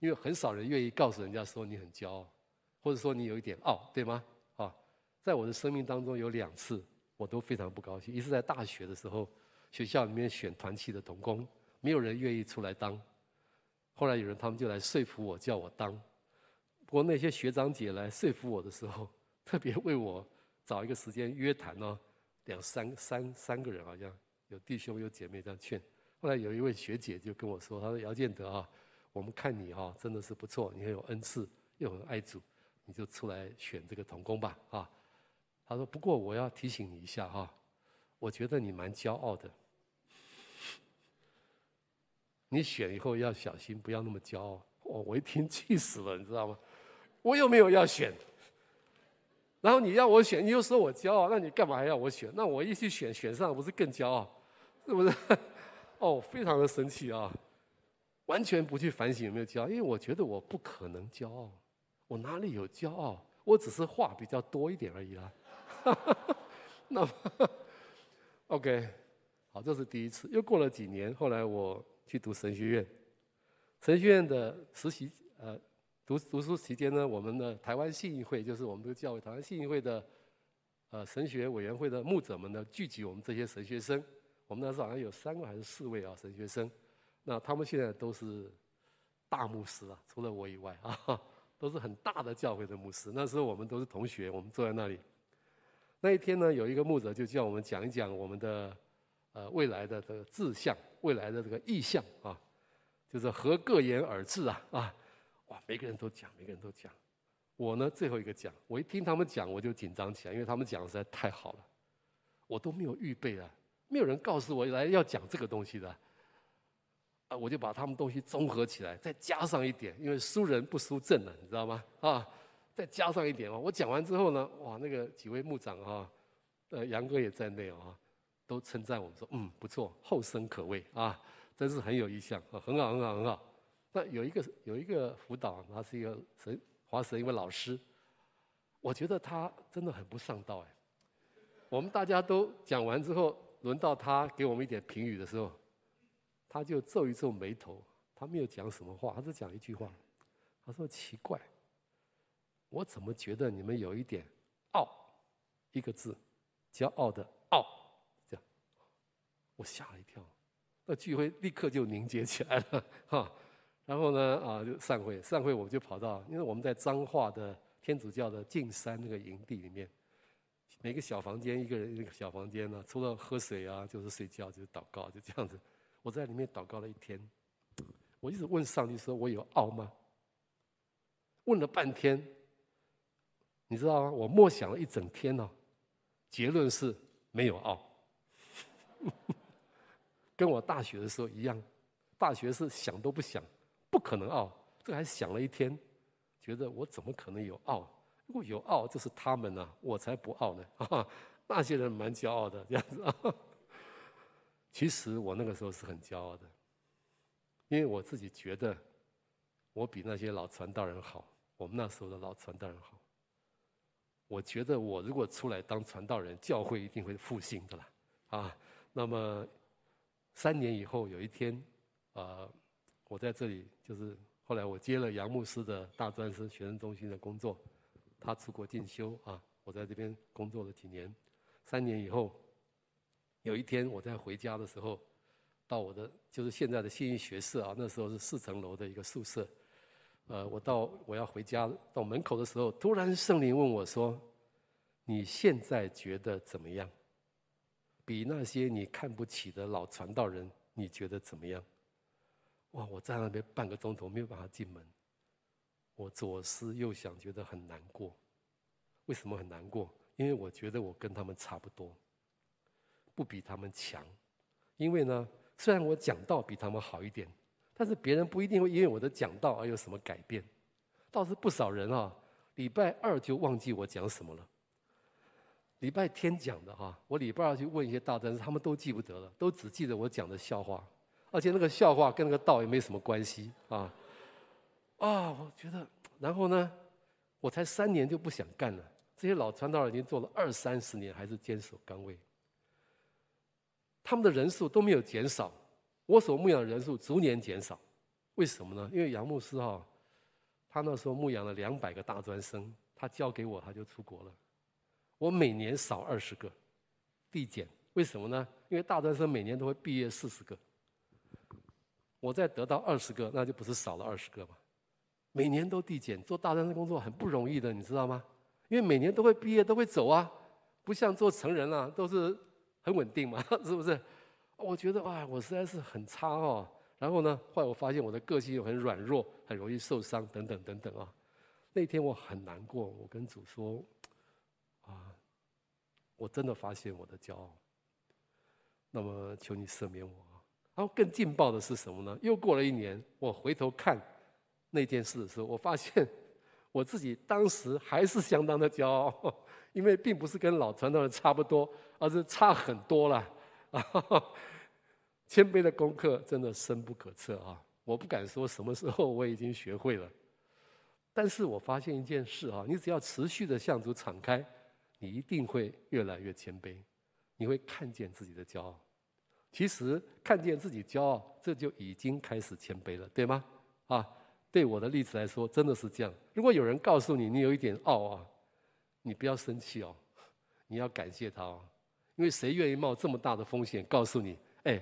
因为很少人愿意告诉人家说你很骄傲，或者说你有一点傲，对吗？在我的生命当中有两次，我都非常不高兴。一次在大学的时候，学校里面选团契的同工，没有人愿意出来当。后来有人他们就来说服我，叫我当。不过那些学长姐来说服我的时候，特别为我找一个时间约谈哦，两三三三个人好像有弟兄有姐妹这样劝。后来有一位学姐就跟我说：“她说姚建德啊，我们看你哈真的是不错，你很有恩赐，又很爱主，你就出来选这个同工吧啊。”他说：“不过我要提醒你一下哈，我觉得你蛮骄傲的。你选以后要小心，不要那么骄傲。”哦，我一听气死了，你知道吗？我又没有要选，然后你要我选，你又说我骄傲，那你干嘛还要我选？那我一去选，选上不是更骄傲？是不是？哦，非常的生气啊！完全不去反省有没有骄傲，因为我觉得我不可能骄傲，我哪里有骄傲？我只是话比较多一点而已啦。哈 哈那么，OK，好，这是第一次。又过了几年，后来我去读神学院。神学院的实习，呃，读读书期间呢，我们的台湾信义会，就是我们的教会，台湾信义会的，呃，神学委员会的牧者们呢，聚集我们这些神学生。我们那时好像有三个还是四位啊，神学生。那他们现在都是大牧师了，除了我以外啊，都是很大的教会的牧师。那时候我们都是同学，我们坐在那里。那一天呢，有一个牧者就叫我们讲一讲我们的呃未来的这个志向，未来的这个意向啊，就是合各言而志啊啊，哇，每个人都讲，每个人都讲。我呢最后一个讲，我一听他们讲我就紧张起来，因为他们讲的实在太好了，我都没有预备啊，没有人告诉我来要讲这个东西的，啊，我就把他们东西综合起来，再加上一点，因为输人不输阵了，你知道吗？啊。再加上一点哦，我讲完之后呢，哇，那个几位牧长哈，呃，杨哥也在内啊，都称赞我们说，嗯，不错，后生可畏啊，真是很有意向，很好，很好，很好。那有一个有一个辅导，他是一个神华神一位老师，我觉得他真的很不上道哎。我们大家都讲完之后，轮到他给我们一点评语的时候，他就皱一皱眉头，他没有讲什么话，他只讲一句话，他说奇怪。我怎么觉得你们有一点傲，一个字，骄傲的傲这样我吓了一跳，那聚会立刻就凝结起来了 哈。然后呢，啊，就散会，散会我就跑到，因为我们在彰化的天主教的径山那个营地里面，每个小房间一个人一个小房间呢、除了喝水啊，就是睡觉，就是祷告，就这样子。我在里面祷告了一天，我一直问上帝说：“我有傲吗？”问了半天，你知道吗？我默想了一整天哦，结论是没有奥，跟我大学的时候一样，大学是想都不想。不可能奥，这还想了一天，觉得我怎么可能有奥？如果有奥，就是他们呢、我才不奥呢。哈哈，那些人蛮骄傲的这样子啊。其实我那个时候是很骄傲的，因为我自己觉得我比那些老传道人好，我们那时候的老传道人好。我觉得我如果出来当传道人，教会一定会复兴的啦。啊，那么三年以后有一天，啊、呃。我在这里，就是后来我接了杨牧师的大专生学生中心的工作，他出国进修啊，我在这边工作了几年，三年以后，有一天我在回家的时候，到我的就是现在的信义学社啊，那时候是四层楼的一个宿舍，呃，我到我要回家到门口的时候，突然圣灵问我说：“你现在觉得怎么样？比那些你看不起的老传道人，你觉得怎么样？”哇！我在那边半个钟头没有办法进门，我左思右想，觉得很难过。为什么很难过？因为我觉得我跟他们差不多，不比他们强。因为呢，虽然我讲道比他们好一点，但是别人不一定会因为我的讲道而有什么改变。倒是不少人啊，礼拜二就忘记我讲什么了。礼拜天讲的哈，我礼拜二去问一些大专，他们都记不得了，都只记得我讲的笑话。而且那个笑话跟那个道也没什么关系啊！啊，我觉得，然后呢，我才三年就不想干了。这些老传道人已经做了二三十年，还是坚守岗位。他们的人数都没有减少，我所牧养的人数逐年减少。为什么呢？因为杨牧师哈，他那时候牧养了两百个大专生，他交给我，他就出国了。我每年少二十个，递减。为什么呢？因为大专生每年都会毕业四十个。我再得到二十个，那就不是少了二十个吗？每年都递减，做大专生工作很不容易的，你知道吗？因为每年都会毕业，都会走啊，不像做成人啊，都是很稳定嘛，是不是？我觉得哇，我实在是很差哦。然后呢，后来我发现我的个性又很软弱，很容易受伤，等等等等啊。那天我很难过，我跟主说，啊，我真的发现我的骄傲。那么求你赦免我。然后更劲爆的是什么呢？又过了一年，我回头看那件事的时候，我发现我自己当时还是相当的骄傲，因为并不是跟老传道人差不多，而是差很多了。谦卑的功课真的深不可测啊！我不敢说什么时候我已经学会了，但是我发现一件事啊，你只要持续的向主敞开，你一定会越来越谦卑，你会看见自己的骄傲。其实看见自己骄傲，这就已经开始谦卑了，对吗？啊，对我的例子来说，真的是这样。如果有人告诉你你有一点傲啊，你不要生气哦，你要感谢他哦，因为谁愿意冒这么大的风险告诉你，哎，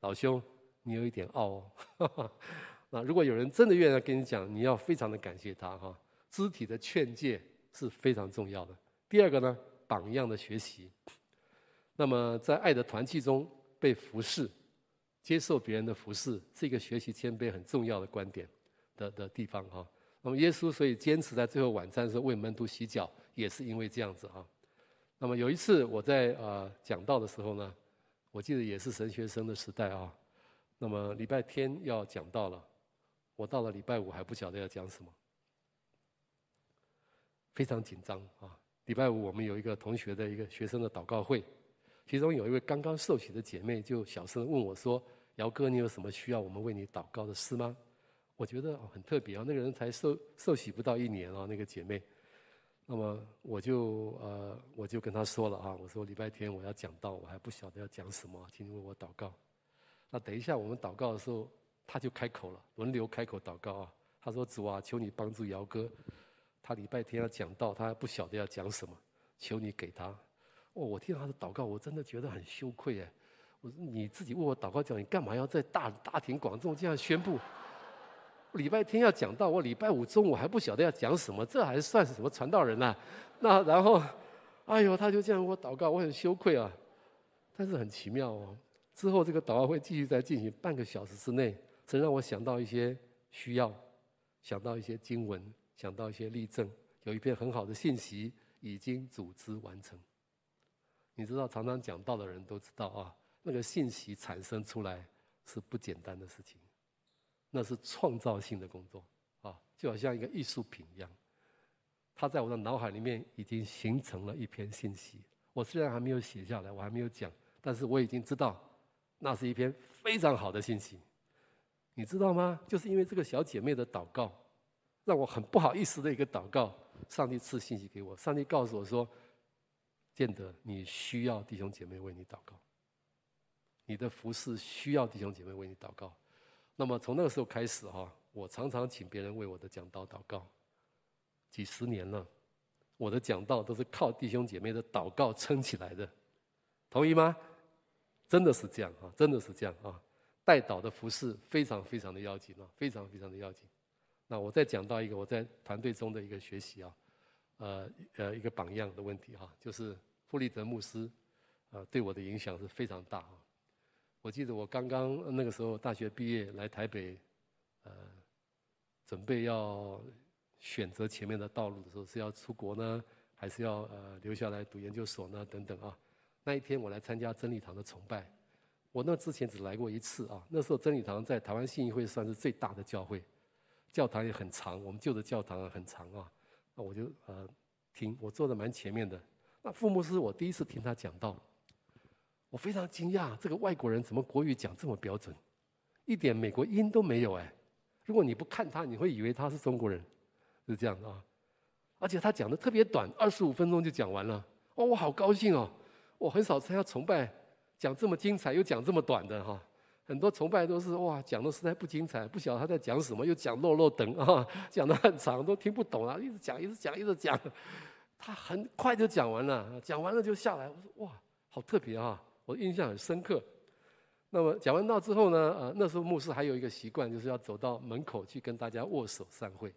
老兄，你有一点傲哦。那如果有人真的愿意跟你讲，你要非常的感谢他哈。肢体的劝诫是非常重要的。第二个呢，榜样的学习。那么在爱的团契中。被服侍，接受别人的服侍，是一个学习谦卑很重要的观点的的地方哈。那么耶稣所以坚持在最后晚餐的时候为门徒洗脚，也是因为这样子哈。那么有一次我在呃讲道的时候呢，我记得也是神学生的时代啊。那么礼拜天要讲到了，我到了礼拜五还不晓得要讲什么，非常紧张啊。礼拜五我们有一个同学的一个学生的祷告会。其中有一位刚刚受洗的姐妹，就小声问我说：“姚哥，你有什么需要我们为你祷告的事吗？”我觉得很特别啊，那个人才受受洗不到一年啊，那个姐妹。那么我就呃，我就跟他说了啊，我说礼拜天我要讲道，我还不晓得要讲什么，请你为我祷告。那等一下我们祷告的时候，他就开口了，轮流开口祷告啊。他说：“主啊，求你帮助姚哥，他礼拜天要讲道，他还不晓得要讲什么，求你给他。”哦，我听他的祷告，我真的觉得很羞愧哎！我说你自己为我祷告讲，你干嘛要在大大庭广众这样宣布？礼拜天要讲到，我礼拜五中午还不晓得要讲什么，这还算是什么传道人啊？那然后，哎呦，他就这样为我祷告，我很羞愧啊。但是很奇妙哦，之后这个祷告会继续在进行半个小时之内，曾让我想到一些需要，想到一些经文，想到一些例证，有一篇很好的信息已经组织完成。你知道，常常讲道的人都知道啊，那个信息产生出来是不简单的事情。那是创造性的工作啊，就好像一个艺术品一样，它在我的脑海里面已经形成了一篇信息。我虽然还没有写下来，我还没有讲，但是我已经知道，那是一篇非常好的信息。你知道吗？就是因为这个小姐妹的祷告，让我很不好意思的一个祷告，上帝赐信息给我。上帝告诉我说：“建德，你需要弟兄姐妹为你祷告，你的服饰需要弟兄姐妹为你祷告。”那么从那个时候开始哈，我常常请别人为我的讲道祷告，几十年了，我的讲道都是靠弟兄姐妹的祷告撑起来的，同意吗？真的是这样啊，真的是这样啊，代祷的服饰非常非常的要紧啊，非常非常的要紧。那我再讲到一个我在团队中的一个学习啊，呃呃一个榜样的问题哈，就是傅立德牧师，呃对我的影响是非常大啊。我记得我刚刚那个时候大学毕业来台北，呃，准备要选择前面的道路的时候，是要出国呢，还是要呃留下来读研究所呢？等等啊。那一天我来参加真理堂的崇拜，我那之前只来过一次啊。那时候真理堂在台湾信义会算是最大的教会，教堂也很长，我们旧的教堂很长啊。那我就呃听，我坐的蛮前面的。那傅牧师，我第一次听他讲道。我非常惊讶，这个外国人怎么国语讲这么标准，一点美国音都没有哎！如果你不看他，你会以为他是中国人，是这样的啊。而且他讲的特别短，二十五分钟就讲完了。哦，我好高兴哦！我很少参加崇拜，讲这么精彩又讲这么短的哈。很多崇拜都是哇，讲的实在不精彩，不晓得他在讲什么，又讲落落等啊，讲的很长，都听不懂啊，一直讲，一直讲，一直讲。他很快就讲完了，讲完了就下来。我说哇，好特别啊！我印象很深刻。那么讲完道之后呢，呃，那时候牧师还有一个习惯，就是要走到门口去跟大家握手散会。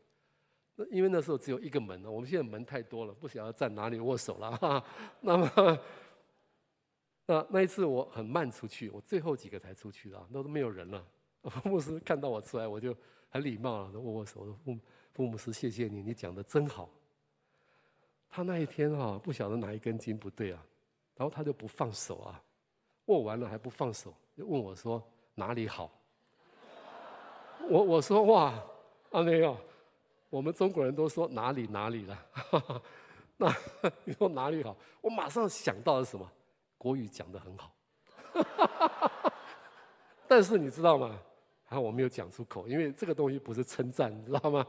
那因为那时候只有一个门，我们现在门太多了，不晓得在哪里握手了哈。那么，那那一次我很慢出去，我最后几个才出去的，那都没有人了。牧师看到我出来，我就很礼貌的握握手，说：“傅傅牧师，谢谢你，你讲的真好。”他那一天哈，不晓得哪一根筋不对啊，然后他就不放手啊。握完了还不放手，就问我说哪里好？我我说哇，啊没有，我们中国人都说哪里哪里了。那你说哪里好？我马上想到了什么？国语讲得很好。但是你知道吗？啊，我没有讲出口，因为这个东西不是称赞，你知道吗？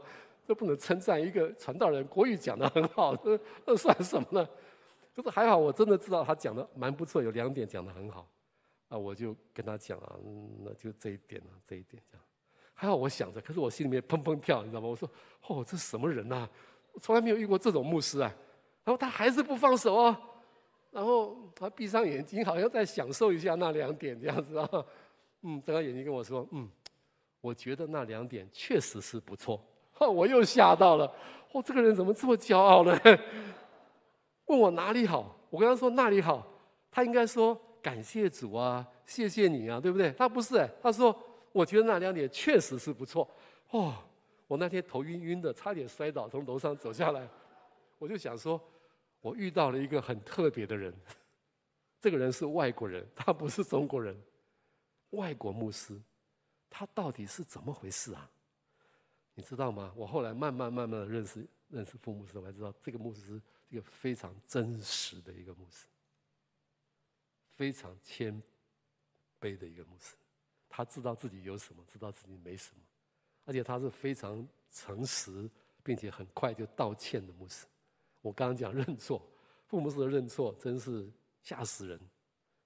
这不能称赞一个传道人国语讲得很好，这这算什么呢？可是还好，我真的知道他讲的蛮不错，有两点讲的很好，啊，我就跟他讲啊，那就这一点啊，这一点这样。还好我想着，可是我心里面砰砰跳，你知道吗？我说，哦，这什么人呐？我从来没有遇过这种牧师啊。然后他还是不放手哦，然后他闭上眼睛，好像在享受一下那两点这样子啊。嗯，睁开眼睛跟我说，嗯，我觉得那两点确实是不错。哦，我又吓到了，哦，这个人怎么这么骄傲呢？问我哪里好，我跟他说哪里好，他应该说感谢主啊，谢谢你啊，对不对？他不是，他说我觉得那两点确实是不错。哦，我那天头晕晕的，差点摔倒，从楼上走下来。我就想说，我遇到了一个很特别的人，这个人是外国人，他不是中国人，外国牧师，他到底是怎么回事啊？你知道吗？我后来慢慢慢慢的认识认识傅牧师，我才知道这个牧师。一个非常真实的一个牧师，非常谦卑的一个牧师，他知道自己有什么，知道自己没什么，而且他是非常诚实，并且很快就道歉的牧师。我刚刚讲认错，傅牧师的认错真是吓死人，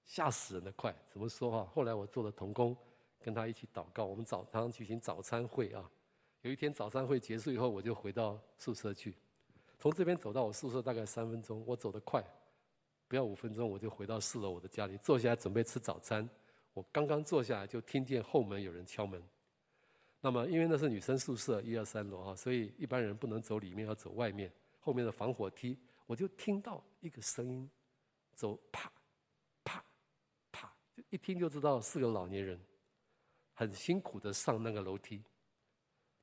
吓死人的快。怎么说哈？后来我做了童工，跟他一起祷告，我们早上举行早餐会啊。有一天早餐会结束以后，我就回到宿舍去。从这边走到我宿舍大概三分钟，我走得快，不要五分钟，我就回到四楼我的家里，坐下来准备吃早餐。我刚刚坐下来，就听见后门有人敲门。那么，因为那是女生宿舍，一二三楼啊，所以一般人不能走里面，要走外面后面的防火梯。我就听到一个声音，走啪啪啪，就一听就知道是个老年人，很辛苦的上那个楼梯，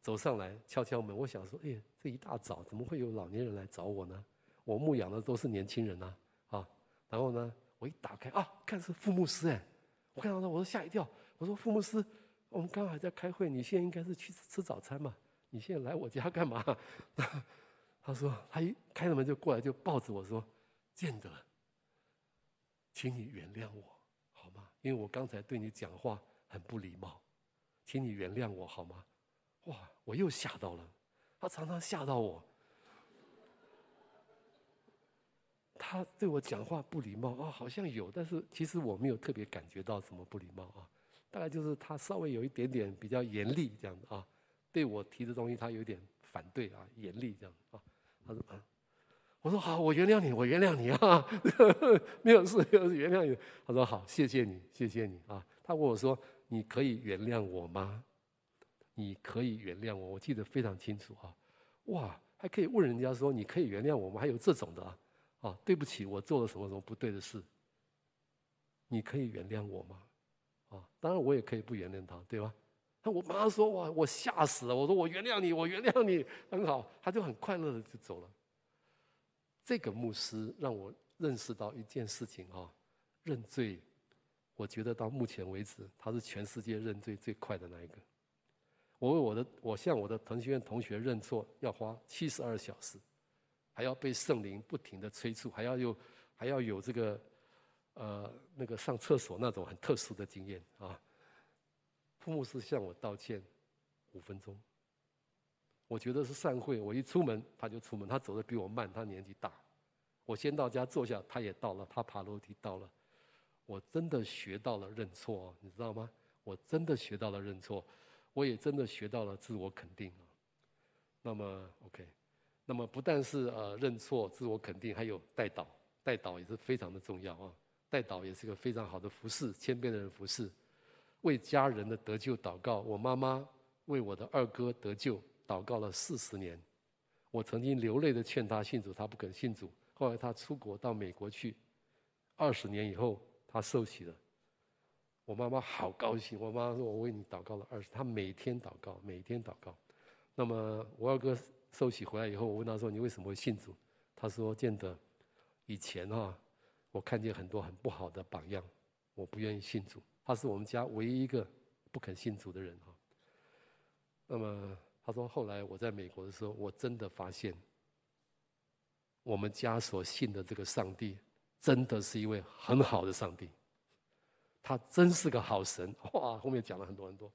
走上来敲敲门。我想说，哎，这一大早怎么会有老年人来找我呢？我牧养的都是年轻人呐，啊，然后呢，我一打开啊，看是副牧师哎，我看到他，我说吓一跳，我说副牧师。我们刚刚还在开会，你现在应该是去吃早餐嘛？你现在来我家干嘛？他说，他一开了门就过来，就抱着我说：“建德，请你原谅我好吗？因为我刚才对你讲话很不礼貌，请你原谅我好吗？”哇，我又吓到了。他常常吓到我，他对我讲话不礼貌啊，好像有，但是其实我没有特别感觉到什么不礼貌啊。大概就是他稍微有一点点比较严厉这样子啊，对我提的东西他有点反对啊，严厉这样啊。他说啊，我说好，我原谅你，我原谅你啊，没有事，没有事，原谅你。他说好，谢谢你，谢谢你啊。他问我说，你可以原谅我吗？你可以原谅我，我记得非常清楚啊。哇，还可以问人家说，你可以原谅我吗？还有这种的啊，啊，对不起，我做了什么什么不对的事，你可以原谅我吗？啊，当然我也可以不原谅他，对吧？那我妈说哇，我吓死了！我说我原谅你，我原谅你，很好。他就很快乐的就走了。这个牧师让我认识到一件事情啊，认罪，我觉得到目前为止，他是全世界认罪最快的那一个。我为我的，我向我的腾讯院同学认错，要花七十二小时，还要被圣灵不停的催促，还要有，还要有这个。呃，那个上厕所那种很特殊的经验啊，副牧师向我道歉五分钟，我觉得是散会，我一出门他就出门，他走的比我慢，他年纪大，我先到家坐下，他也到了，他爬楼梯到了，我真的学到了认错，你知道吗？我真的学到了认错，我也真的学到了自我肯定啊。那么 OK，那么不但是呃认错、自我肯定，还有代祷，代祷也是非常的重要啊。代祷也是个非常好的服侍，谦卑的人服侍，为家人的得救祷告。我妈妈为我的二哥得救祷告了四十年，我曾经流泪的劝他信主，他不肯信主。后来他出国到美国去，二十年以后他受洗了。我妈妈好高兴，我妈妈说：“我为你祷告了二十。”她每天祷告，每天祷告。那么我二哥受洗回来以后，我问他说：“你为什么会信主？”他说：“见得以前啊。”我看见很多很不好的榜样，我不愿意信主。他是我们家唯一一个不肯信主的人哈。那么他说，后来我在美国的时候，我真的发现，我们家所信的这个上帝，真的是一位很好的上帝。他真是个好神 哇！后面讲了很多很多，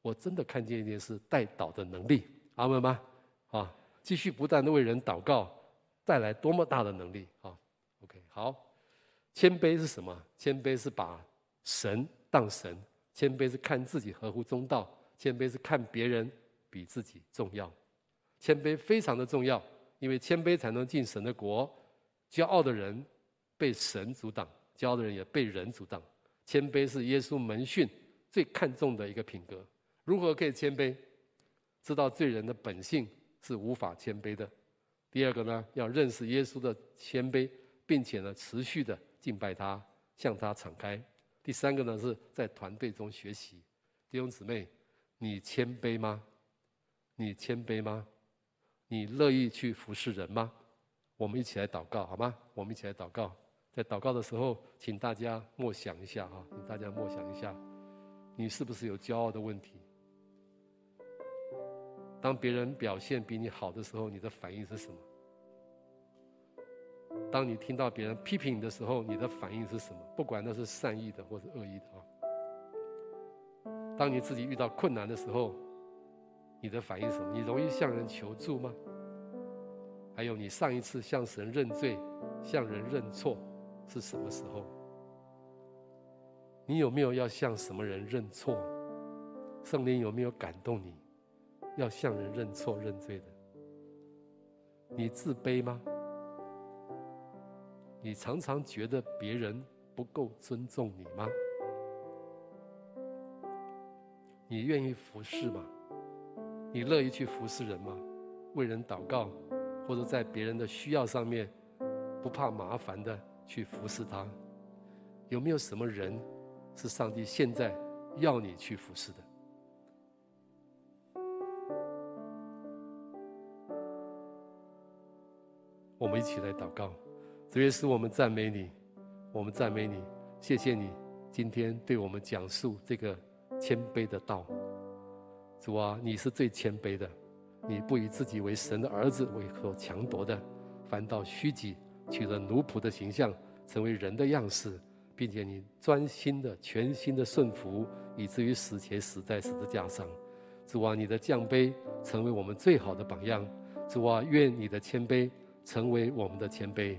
我真的看见一件事，代祷的能力，阿门吗？啊，继续不断的为人祷告，带来多么大的能力啊！OK，好。谦卑是什么？谦卑是把神当神，谦卑是看自己合乎中道，谦卑是看别人比自己重要。谦卑非常的重要，因为谦卑才能进神的国。骄傲的人被神阻挡，骄傲的人也被人阻挡。谦卑是耶稣门训最看重的一个品格。如何可以谦卑？知道罪人的本性是无法谦卑的。第二个呢，要认识耶稣的谦卑，并且呢，持续的。敬拜他，向他敞开。第三个呢，是在团队中学习。弟兄姊妹，你谦卑吗？你谦卑吗？你乐意去服侍人吗？我们一起来祷告，好吗？我们一起来祷告。在祷告的时候，请大家默想一下哈，请大家默想一下，你是不是有骄傲的问题？当别人表现比你好的时候，你的反应是什么？当你听到别人批评你的时候，你的反应是什么？不管那是善意的或是恶意的啊。当你自己遇到困难的时候，你的反应是什么？你容易向人求助吗？还有，你上一次向神认罪、向人认错是什么时候？你有没有要向什么人认错？圣灵有没有感动你，要向人认错认罪的？你自卑吗？你常常觉得别人不够尊重你吗？你愿意服侍吗？你乐意去服侍人吗？为人祷告，或者在别人的需要上面，不怕麻烦的去服侍他。有没有什么人是上帝现在要你去服侍的？我们一起来祷告，主耶稣，我们赞美你，我们赞美你，谢谢你今天对我们讲述这个谦卑的道。主啊，你是最谦卑的，你不以自己为神的儿子为所强夺的，反倒虚己，取了奴仆的形象，成为人的样式，并且你专心的、全心的顺服，以至于死前死在十字架上。主啊，你的降卑成为我们最好的榜样。主啊，愿你的谦卑成为我们的谦卑，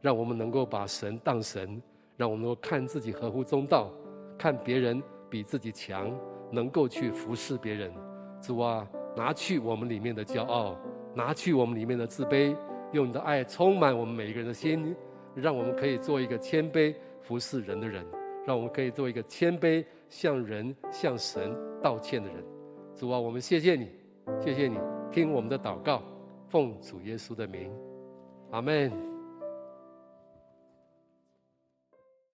让我们能够把神当神，让我们能够看自己合乎中道，看别人比自己强，能够去服侍别人。主啊，拿去我们里面的骄傲，拿去我们里面的自卑，用你的爱充满我们每一个人的心，让我们可以做一个谦卑服侍人的人，让我们可以做一个谦卑向人向神道歉的人。主啊，我们谢谢你，谢谢你听我们的祷告，奉主耶稣的名，阿门。